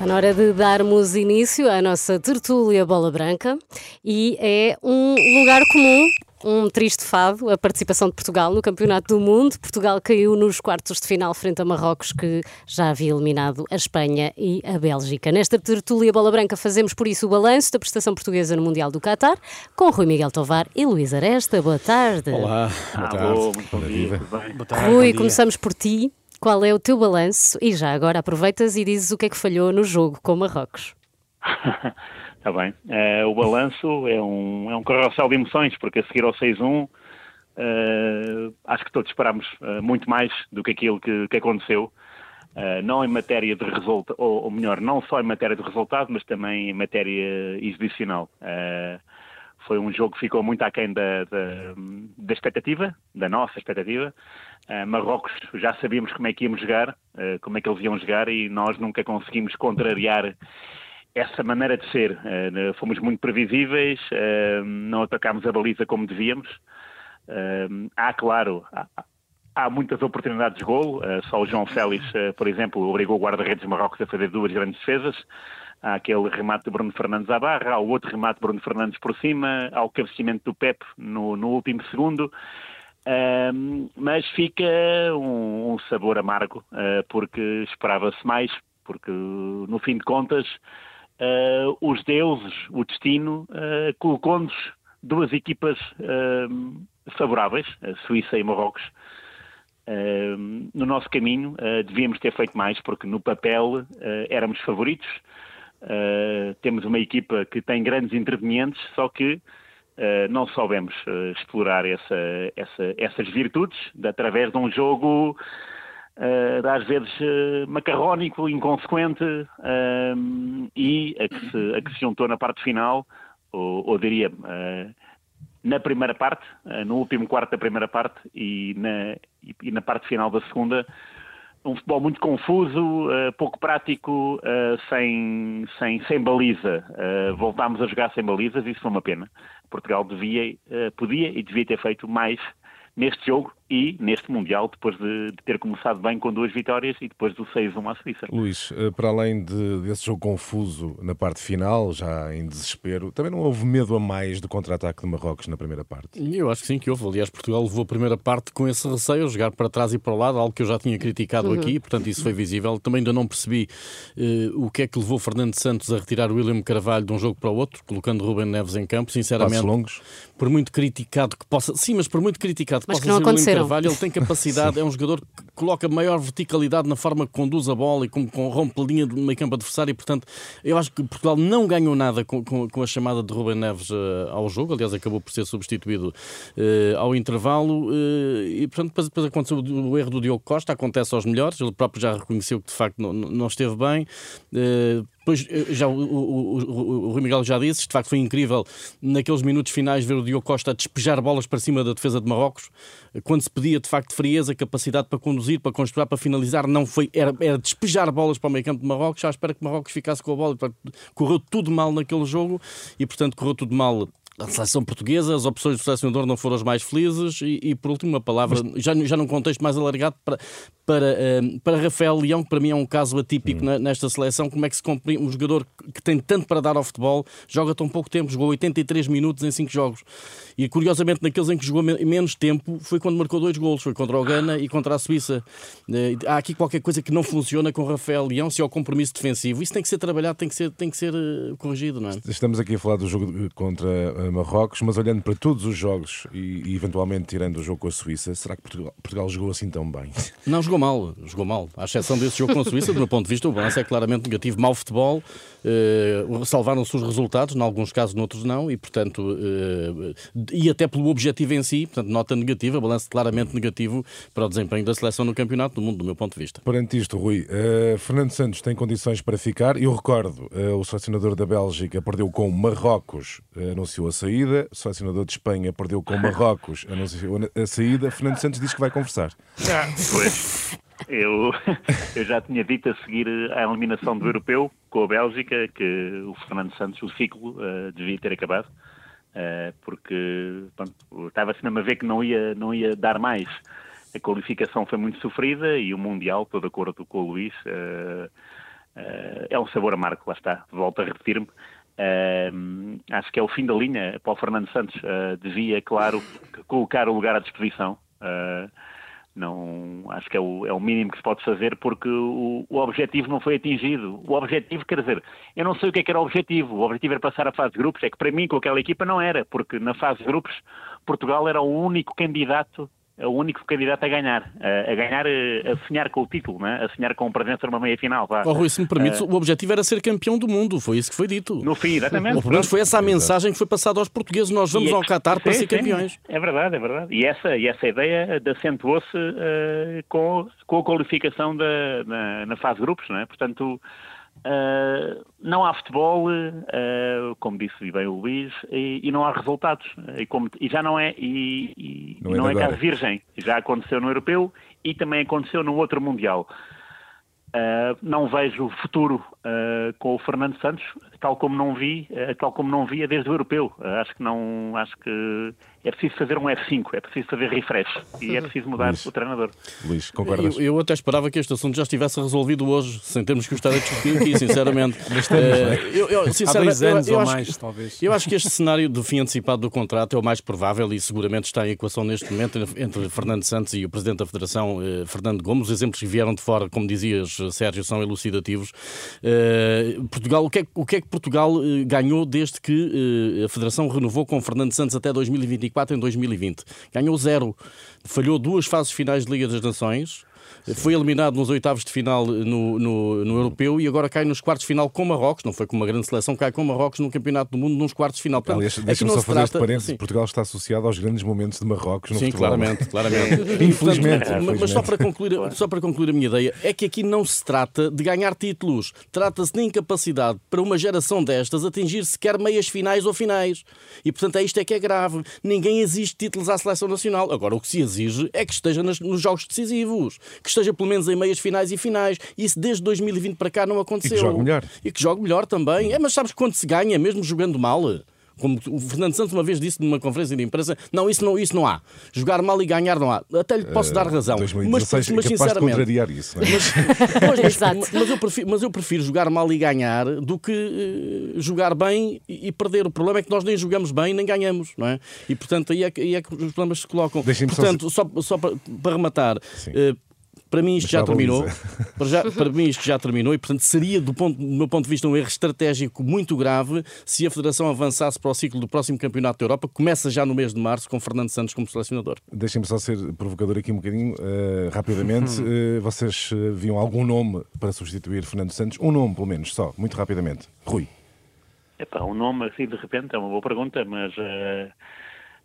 Está na hora de darmos início à nossa tertúlia Bola Branca e é um lugar comum, um triste fado, a participação de Portugal no Campeonato do Mundo. Portugal caiu nos quartos de final frente a Marrocos, que já havia eliminado a Espanha e a Bélgica. Nesta tertúlia Bola Branca fazemos por isso o balanço da prestação portuguesa no Mundial do Qatar, com Rui Miguel Tovar e Luís Aresta. Boa tarde. Olá, boa tarde. Alô, muito bom dia? Boa tarde, Rui, começamos por ti. Qual é o teu balanço? E já agora aproveitas e dizes o que é que falhou no jogo com Marrocos. Está bem. Eh, o balanço é um, é um carrossel de emoções, porque a seguir ao 6-1, eh, acho que todos esperámos eh, muito mais do que aquilo que, que aconteceu. Não em matéria de resultado, ou, ou melhor, não só em matéria de resultado, mas também em matéria exibicional. Eh, foi um jogo que ficou muito aquém da, da, da expectativa, da nossa expectativa. Uh, Marrocos já sabíamos como é que íamos jogar, uh, como é que eles iam jogar e nós nunca conseguimos contrariar essa maneira de ser. Uh, fomos muito previsíveis, não atacámos a baliza como devíamos. há, claro, há, há, muitas oportunidades de golo. só o João Félix, por exemplo, obrigou o guarda-redes de Marrocos a fazer duas grandes defesas. Há aquele remate de Bruno Fernandes à barra, há o outro remate de Bruno Fernandes por cima, há o cabeceamento do Pep no, no último segundo. Um, mas fica um, um sabor amargo, uh, porque esperava-se mais, porque no fim de contas uh, os deuses, o destino, uh, colocou-nos duas equipas favoráveis, a Suíça e Marrocos. no nosso caminho devíamos ter feito mais, porque no papel éramos favoritos. Temos uma equipa que tem grandes intervenientes, só que Uh, não soubemos uh, explorar essa, essa, essas virtudes de, através de um jogo uh, às vezes macarrónico, inconsequente e a que, se, a que se juntou na parte final, ou, ou diria na primeira parte, no último quarto da primeira parte e na, e, e na parte final da segunda, um futebol muito confuso, uh, pouco prático, uh, sem, sem, sem baliza. Uh, voltámos a jogar sem balizas, isso foi uma pena. Portugal devia, podia e devia ter feito mais neste jogo e neste Mundial, depois de, de, ter começado bem com duas vitórias e depois do 6-1 à Suíça. Luís, para além de, desse jogo confuso na parte final, já em desespero, também não houve medo a mais do contra-ataque de Marrocos na primeira parte? Eu acho que sim, que houve. Aliás, Portugal levou a primeira parte com esse receio, jogar para trás e para o lado, algo que eu já tinha criticado uhum. aqui, portanto isso foi visível. Também ainda não percebi uh, o que é que levou Fernando Santos a retirar o William Carvalho de um jogo para o outro, colocando Ruben Neves em campo, sinceramente. Passos longos. Por muito criticado que possa... Sim, mas por muito criticado que mas possa que não ser aconteceram. Carvalho, ele tem capacidade, é um jogador que coloca maior verticalidade na forma que conduz a bola e como, com rompe a linha do meio campo adversário e, portanto, eu acho que Portugal não ganhou nada com, com, com a chamada de Ruben Neves uh, ao jogo, aliás, acabou por ser substituído uh, ao intervalo uh, e, portanto, depois, depois aconteceu o, o, erro do Diogo Costa, acontece aos melhores, ele próprio já reconheceu que de facto não, não esteve bem. Depois, já o, o, o, o Rui Miguel já disse, de facto foi incrível naqueles minutos finais ver o Diogo Costa despejar bolas para cima da defesa de Marrocos, quando se pedia de facto frieza, capacidade para conduzir, para construir, para finalizar, não foi, era, era despejar bolas para o meio campo de Marrocos, já espera que Marrocos ficasse com a bola, correu tudo mal naquele jogo e portanto correu tudo mal a seleção portuguesa, as opções do selecionador não foram as mais felizes e, e por último, uma palavra, Mas... já, já num contexto mais alargado, para, para, uh, para Rafael Leão, que para mim é um caso atípico hum. nesta seleção, como é que se cumpre um jogador que tem tanto para dar ao futebol, joga tão pouco tempo, jogou 83 minutos em 5 jogos. E curiosamente, naqueles em que jogou menos tempo, foi quando marcou dois golos, foi contra o Ghana e contra a Suíça. Uh, há aqui qualquer coisa que não funciona com Rafael Leão, se é o compromisso defensivo. Isso tem que ser trabalhado, tem que ser, tem que ser uh, corrigido, não é? Estamos aqui a falar do jogo contra Marrocos, mas olhando para todos os jogos e, e, eventualmente tirando o jogo com a Suíça, será que Portugal, Portugal jogou assim tão bem? Não, jogou mal, jogou mal. À exceção desse jogo com a Suíça, do meu ponto de vista, o balanço é claramente negativo. Mau futebol, uh, salvaram-se os resultados, em alguns casos, noutros não, e portanto, uh, e até pelo objetivo em si, portanto, nota negativa, balanço claramente negativo para o desempenho da seleção no Campeonato do Mundo, do meu ponto de vista. Perante isto, Rui, uh, Fernando Santos tem condições para ficar. Eu recordo, o selecionador da Bélgica perdeu com Marrocos, anunciou a saída, o selecionador de Espanha perdeu com Marrocos, anunciou a saída. Fernando Santos diz que vai conversar. Ah, pois. Eu, eu já tinha dito a seguir a eliminação do europeu com a Bélgica que o Fernando Santos, o ciclo, uh, devia ter acabado, uh, porque estava-se mesmo a ver que não ia, não ia dar mais. A qualificação foi muito sofrida e o Mundial, estou de acordo com o Luís, uh, é um sabor amargo, lá está, volto a repetir-me. Acho que é o fim da linha para o Fernando Santos. devia, claro, colocar o lugar à disposição. Não, acho que é o, é o mínimo que se pode fazer porque o, o objetivo não foi atingido. O objetivo, quer dizer, eu não sei o que, é que era o objetivo. O objetivo era passar a fase de grupos. É que para mim, com aquela equipa, não era, porque na fase de grupos, Portugal era o único candidato é o único candidato a ganhar, a, ganhar, a sonhar com o título, né? a sonhar com presença numa meia final. Vá. Oh, Rui, se me permite, uh, o objetivo era ser campeão do mundo, foi isso que foi dito. No fim, exatamente. Ou pelo menos foi essa a mensagem que foi passada aos portugueses: nós vamos e, ao Qatar sim, para ser campeões. Sim, é verdade, é verdade. E essa, e essa ideia acentuou-se uh, com, com a qualificação da, na, na fase de grupos, não é? Portanto. Uh, não há futebol, uh, como disse bem o Luís, e, e não há resultados. E, como, e já não é, e, não, não é, é caso virgem. Já aconteceu no europeu e também aconteceu no outro Mundial. Uh, não vejo futuro com o Fernando Santos, tal como não vi, uh, tal como não via desde o europeu. acho que não, acho que é preciso fazer um F5, é preciso fazer refresh e é preciso mudar Luís, o treinador. Luís, concordas? Eu, eu, até esperava que este assunto já estivesse resolvido hoje, sem termos que estar a discutir aqui, sinceramente. Mas estamos, uh, eu, eu, sinceramente, Há dois anos eu, ou mais, talvez. Eu acho que este cenário do fim antecipado do contrato é o mais provável e seguramente está em equação neste momento entre Fernando Santos e o Presidente da Federação, eh, Fernando Gomes. Os exemplos que vieram de fora, como dizias, Sérgio, são elucidativos. Uh, Portugal, o que, é, o que é que Portugal uh, ganhou desde que a Federação renovou com Fernando Santos até 2024 em 2020? 2020. Ganhou zero. Falhou duas fases finais de Liga das Nações foi eliminado nos oitavos de final no, no, no, Europeu e agora cai nos quartos de final com Marrocos. Não foi com uma grande seleção, cai com Marrocos no Campeonato do Mundo nos quartos de final. Aliás, deixa-me só fazer trata... este parênteses. Portugal está associado aos grandes momentos de Marrocos no Sim, futebol. claramente, claramente. infelizmente, Portanto, Mas só para, concluir, só para concluir a minha ideia, é que aqui não se trata de ganhar títulos. Trata-se de incapacidade para uma geração destas atingir sequer meias finais ou finais. E, portanto, é isto é que é grave. Ninguém exige títulos à seleção nacional. Agora, o que se exige é que esteja nos jogos decisivos. Que esteja pelo menos em meias finais e finais. Isso desde 2020 para cá não aconteceu. E que jogue melhor. E que jogue melhor também. É, mas sabes quando se ganha, mesmo jogando mal? Como o Fernando Santos uma vez disse numa conferência de imprensa, não, isso não, isso não há. Jogar mal e ganhar não há. Até lhe posso uh, dar razão. 2016 mas, mas sinceramente. Isso, é? mas, mas, mas, eu prefiro, mas eu prefiro jogar mal e ganhar do que uh, jogar bem e, e, perder. O problema é que nós nem jogamos bem nem ganhamos, não é? E portanto aí é, aí é que os problemas se colocam. Portanto, só, só, só para, para rematar. Uh, para mim isto já terminou. Para, já, para mim isto já terminou e, portanto, seria, do, ponto, do meu ponto de vista, um erro estratégico muito grave se a Federação avançasse para o ciclo do próximo Campeonato da Europa, que começa já no mês de março, com Fernando Santos como selecionador. Deixem-me só ser provocador aqui um bocadinho, uh, rapidamente. Uh, vocês uh, viam algum nome para substituir Fernando Santos? Um nome, pelo menos, só, muito rapidamente. Rui. Epá, um nome assim de repente é uma boa pergunta, mas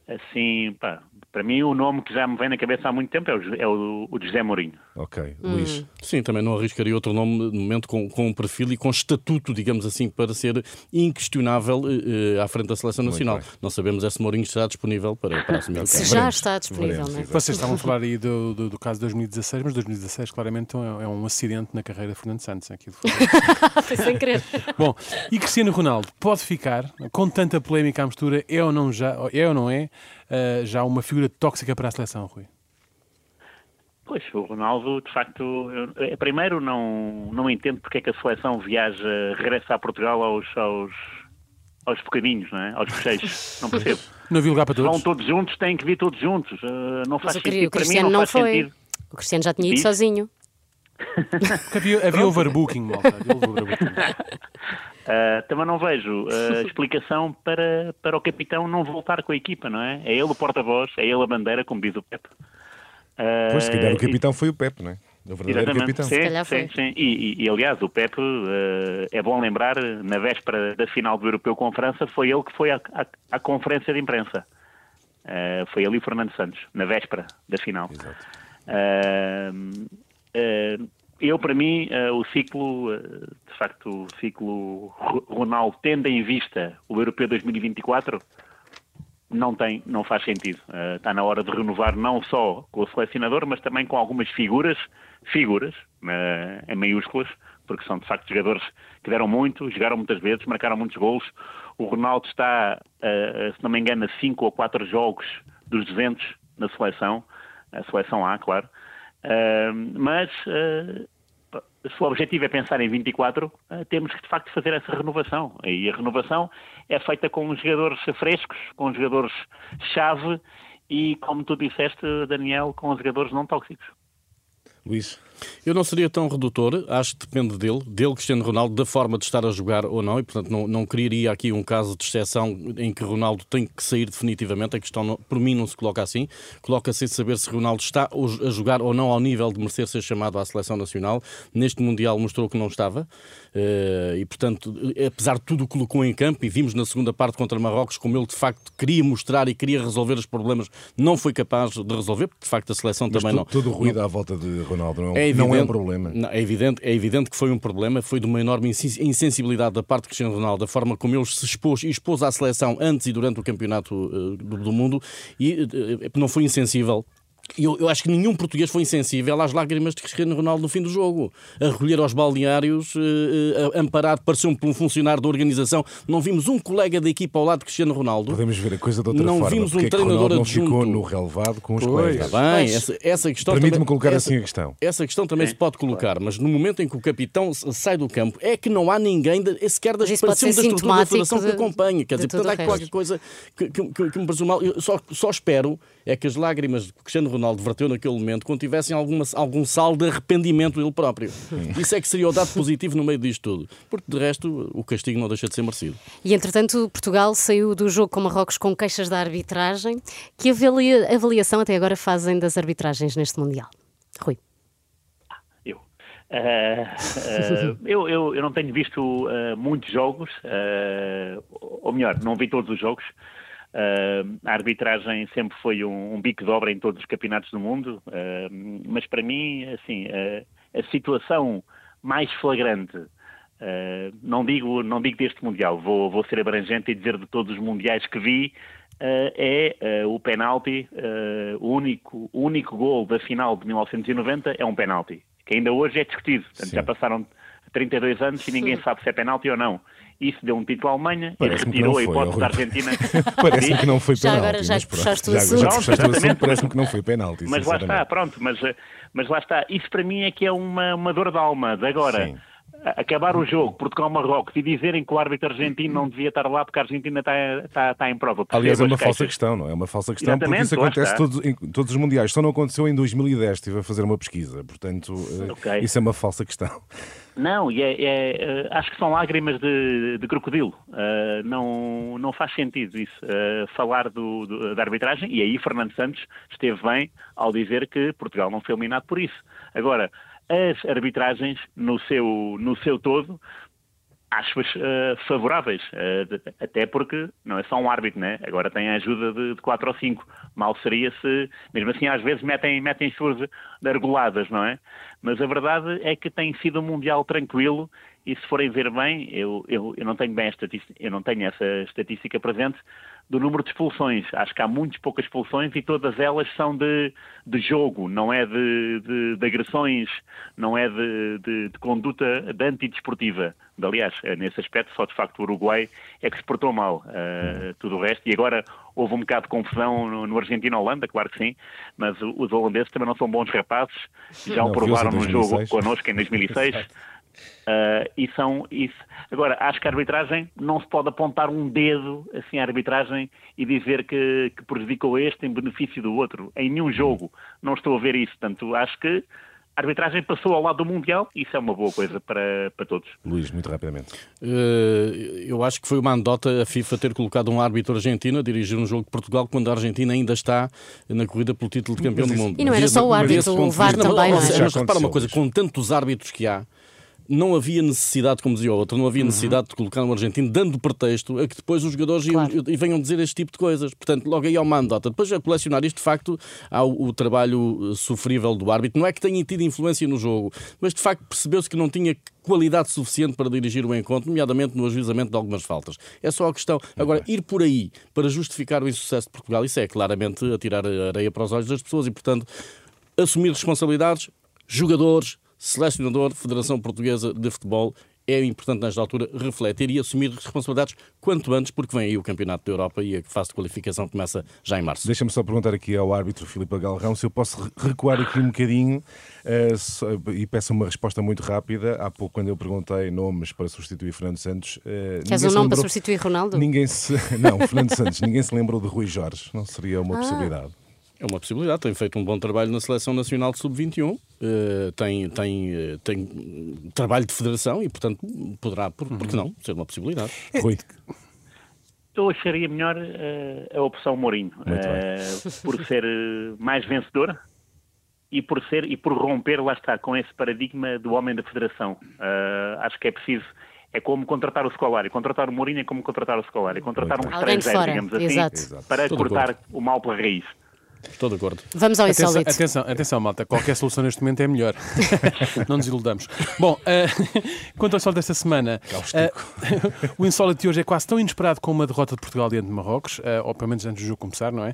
assim, pá, para mim, o nome que já me vem na cabeça há muito tempo é o, é o, o José Mourinho. Ok. Hum. Luís? Sim, também não arriscaria outro nome no momento com, com um perfil e com estatuto, digamos assim, para ser inquestionável uh, à frente da Seleção Nacional. Não sabemos é se Mourinho estará disponível para, para assumir o Se já está disponível, não é? Vocês estavam a falar aí do, do, do, caso de 2016, mas 2016 claramente é, é um acidente na carreira de Fernando Santos. Aquilo foi sem querer. Bom, e Cristiano Ronaldo pode ficar, com tanta polémica à mistura, é ou não, já, é ou não é, uh, já uma figura tóxica para a seleção, Rui? Pois, o Ronaldo, de facto, eu, eh, primeiro não, não entendo porque é que a seleção viaja, regressa a Portugal aos, aos, aos bocadinhos, não é? aos fecheiros. Não percebo. Não havia lugar para todos. Vão todos juntos, têm que vir todos juntos. Uh, não faz sentido. Queria, o Cristiano não, não foi. Sentido. O Cristiano já tinha ido sozinho. havia, havia overbooking, malta. Havia overbooking. Uh, também não vejo uh, explicação para, para o capitão não voltar com a equipa, não é? É ele o porta-voz, é ele a bandeira, como diz o Pep. Uh, pois, se calhar o capitão e... foi o Pep, não é? O verdadeiro capitão. Sim, sim, sim. E, e, e, aliás, o Pep, uh, é bom lembrar, na véspera da final do Europeu com a França, foi ele que foi à, à, à conferência de imprensa. Uh, foi ali o Fernando Santos, na véspera da final. Exato. Uh, eu, para mim, uh, o ciclo, uh, de facto, o ciclo Ronaldo, tendo em vista o Europeu 2024, não tem, não faz sentido. Uh, está na hora de renovar não só com o selecionador, mas também com algumas figuras, figuras, em maiúsculas, porque são de facto jogadores que deram muito, jogaram muitas vezes, marcaram muitos gols. O Ronaldo está, se não me engano, a 5 ou 4 jogos dos 200 na seleção, a seleção A, claro. Mas uh, se o objetivo é pensar em 24, uh, temos que de facto fazer essa renovação. E a renovação é feita com jogadores frescos, com jogadores-chave e, como tu disseste, Daniel, com jogadores não tóxicos. Luís. Eu não seria tão redutor, acho que depende dele, dele, Cristiano Ronaldo, da forma de estar a jogar ou não, e portanto não, não criaria aqui um caso de exceção em que Ronaldo tem que sair definitivamente. A questão, não, por mim, não se coloca assim. Coloca-se saber se Ronaldo está a jogar ou não ao nível de merecer ser chamado à seleção nacional. Neste Mundial mostrou que não estava, eh, e portanto, apesar de tudo o que colocou em campo, e vimos na segunda parte contra Marrocos como ele de facto queria mostrar e queria resolver os problemas, não foi capaz de resolver, porque de facto a seleção Mas também tu, não. Todo o ruído não, à volta de Ronaldo não é, evidente, não é um problema. É, evidente, é evidente que foi um problema, foi de uma enorme insensibilidade da parte de Cristiano Ronaldo, da forma como ele se expôs e expôs à seleção antes e durante o campeonato uh, do, do, mundo, e uh, não foi insensível eu, eu, acho que nenhum português foi insensível às lágrimas de Cristiano Ronaldo no fim do jogo. A recolher aos balneários, eh, amparado, pareceu um, um funcionário da organização. Não vimos um colega da equipa ao lado de Cristiano Ronaldo. Podemos ver a coisa de outra não forma. Vimos um é treinador não adjunto. ficou no relevado com os pois, colegas. Está bem, essa, essa questão. Permite-me colocar essa, assim a questão. Essa questão também Sim, se pode colocar, mas no momento em que o capitão sai do campo, é que não há ninguém, de, sequer da expressão da estrutura da federação que acompanhe. Quer dizer, portanto, há qualquer coisa que, que, que, que me parece mal. Eu só, só espero é que as lágrimas que Cristiano Ronaldo verteu naquele momento contivessem alguma, algum sal de arrependimento dele próprio. Isso é que seria o dado positivo no meio disto tudo. Porque, de resto, o castigo não deixa de ser merecido. E, entretanto, Portugal saiu do jogo com Marrocos com queixas da arbitragem. Que avalia, avaliação até agora fazem das arbitragens neste Mundial? Rui. Eu. Uh, uh, eu, eu, eu, não tenho visto uh, muitos jogos, ou melhor, não vi todos os jogos. Uh, a arbitragem sempre foi um, um, bico de obra em todos os campeonatos do mundo, uh, mas para mim, assim, uh, a situação mais flagrante, não digo não digo deste mundial, vou, vou ser abrangente e dizer de todos os mundiais que vi, é o penalti, o único o único gol da final de 1990 é um penalti, que ainda hoje é discutido. Portanto, já passaram 32 anos e ninguém sabe se é penalti ou não. Isso deu um título à Alemanha e retirou a hipótese da Argentina. parece-me que não foi penalti. Já agora já puxaste o assunto. Já, já puxaste o assunto, parece-me que não foi penalti. Mas lá está, pronto, mas, mas lá está. Isso para mim é que é uma, uma dor de alma de agora. Sim acabar o jogo, Portugal-Marrocos, e dizerem que o árbitro argentino não devia estar lá porque a Argentina está, está, está em prova. Aliás, é uma falsa questão, não é? É uma falsa questão Exatamente, porque isso acontece todos, em todos os mundiais. Só não aconteceu em 2010, estive a fazer uma pesquisa. Portanto, okay. isso é uma falsa questão. Não, e é, é, acho que são lágrimas de, de crocodilo. Uh, não, não faz sentido isso. Uh, falar do, do, da arbitragem, e aí Fernando Santos esteve bem ao dizer que Portugal não foi eliminado por isso. Agora, as arbitragens no seu, no seu todo acho-as uh, favoráveis, uh, de, até porque não é só um árbitro, né? agora tem a ajuda de, de quatro ou cinco. Mal seria se, mesmo assim, às vezes metem, metem suas argoladas, não é? Mas a verdade é que tem sido um Mundial tranquilo e se forem ver bem, eu, eu, eu não tenho bem eu não tenho essa estatística presente, do número de expulsões. Acho que há muito poucas expulsões e todas elas são de, de jogo, não é de, de, de agressões, não é de, de, de conduta de antidesportiva. Aliás, eh, nesse aspecto, só de facto o Uruguai é que se portou mal. Uh, tudo o resto, e agora houve um bocado de confusão no, no Argentina-Holanda, claro que sim, mas os holandeses também não são bons rapazes, já o provaram no jogo connosco em 2006. Uh, e são isso. Agora, acho que a arbitragem não se pode apontar um dedo assim à arbitragem e dizer que, que prejudicou este em benefício do outro. Em nenhum jogo não estou a ver isso. Portanto, acho que a arbitragem passou ao lado do Mundial e isso é uma boa coisa para, para todos. Luís, muito rapidamente. Uh, eu acho que foi uma anedota a FIFA ter colocado um árbitro argentino a dirigir um jogo de Portugal quando a Argentina ainda está na corrida pelo título de campeão do mundo. E não era só o árbitro, o VAR também, é? Mas repara uma coisa, com tantos árbitros que há, não havia necessidade, como dizia o outro, não havia uhum. necessidade de colocar um argentino dando pretexto a que depois os jogadores claro. iam, e venham dizer este tipo de coisas. Portanto, logo aí há uma andota. Depois a colecionar isto, de facto, há o, o, trabalho eh, sofrível do árbitro. Não é que tenha tido influência no jogo, mas de facto percebeu-se que não tinha qualidade suficiente para dirigir o encontro, nomeadamente no ajuizamento de algumas faltas. É só a questão. Agora, ir por aí para justificar o insucesso de Portugal, isso é claramente atirar areia para os olhos das pessoas e, portanto, assumir responsabilidades, jogadores, selecionador, Federação Portuguesa de Futebol é importante nesta altura refletir e assumir responsabilidades quanto antes, porque vem aí o Campeonato da Europa e a fase de qualificação começa já em março. Deixa-me só perguntar aqui ao árbitro Filipe Galrão se eu posso recuar aqui um bocadinho uh, e peço uma resposta muito rápida. Há pouco, quando eu perguntei nomes para substituir Fernando Santos. Uh, Queres um nome lembrou, para substituir Ronaldo? Ninguém se. Não, Fernando Santos, ninguém se lembrou de Rui Jorge. Não seria uma ah. possibilidade. É uma possibilidade, tem feito um bom trabalho na Seleção Nacional de Sub-21, uh, tem, tem, uh, tem trabalho de federação e, portanto, poderá, por, por que não, ser uma possibilidade. Rui. Eu acharia melhor uh, a opção Mourinho, por ser mais vencedor e por ser e por romper, lá está, com esse paradigma do homem da federação. acho que é preciso é como contratar o Scolari. Contratar o Mourinho é como contratar o Scolari. Contratar um estrangeiro, digamos assim, Exato. para cortar o mal pela raiz. Estou de acordo. Vamos ao atenção, insólito. Atenção, atenção, malta. Qualquer solução neste momento é melhor. Não nos iludamos. Bom, uh, quanto ao insólito desta semana, uh, o insólito de hoje é quase tão inesperado como uma derrota de Portugal diante de Marrocos, uh, ou pelo menos antes do jogo começar, não é?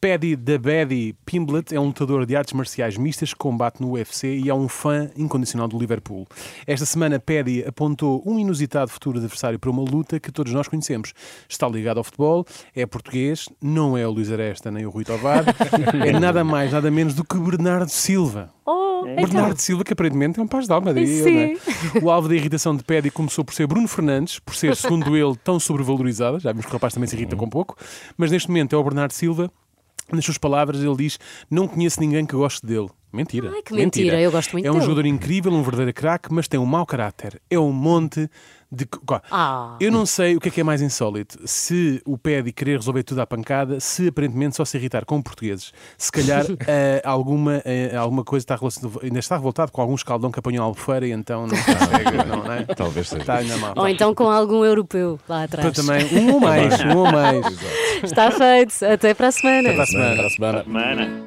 Paddy Dabedi Pimblet é um lutador de artes marciais mistas que combate no UFC e é um fã incondicional do Liverpool. Esta semana, Paddy apontou um inusitado futuro adversário para uma luta que todos nós conhecemos. Está ligado ao futebol, é português, não é o Luís Aresta nem o Rui Tovar. é nada mais, nada menos do que Bernardo Silva. Oh, Bernardo então. Silva, que aparentemente é um paz de alma. Daí, é? O alvo da irritação de Pedi começou por ser Bruno Fernandes, por ser, segundo ele, tão sobrevalorizado. Já vimos que o rapaz também se irrita com pouco. Mas neste momento é o Bernardo Silva. Nas suas palavras, ele diz: Não conheço ninguém que goste dele. Mentira. Ai, que mentira. mentira. Eu gosto muito É um dele. jogador incrível, um verdadeiro craque, mas tem um mau caráter. É um monte de... Ah. Eu não sei o que é que é mais insólito. Se o Pedi querer resolver tudo à pancada, se aparentemente só se irritar com portugueses. Se calhar uh, alguma, uh, alguma coisa está relacionada, ainda está revoltado com algum escaldão que apanhou a albufeira e então não consegue. não, não é? Talvez seja. Está ainda mal. Ou então com algum europeu lá atrás. também, um ou mais, um ou mais. Está feito. Até para a semana. Até para a semana. Até para a semana. Para a semana.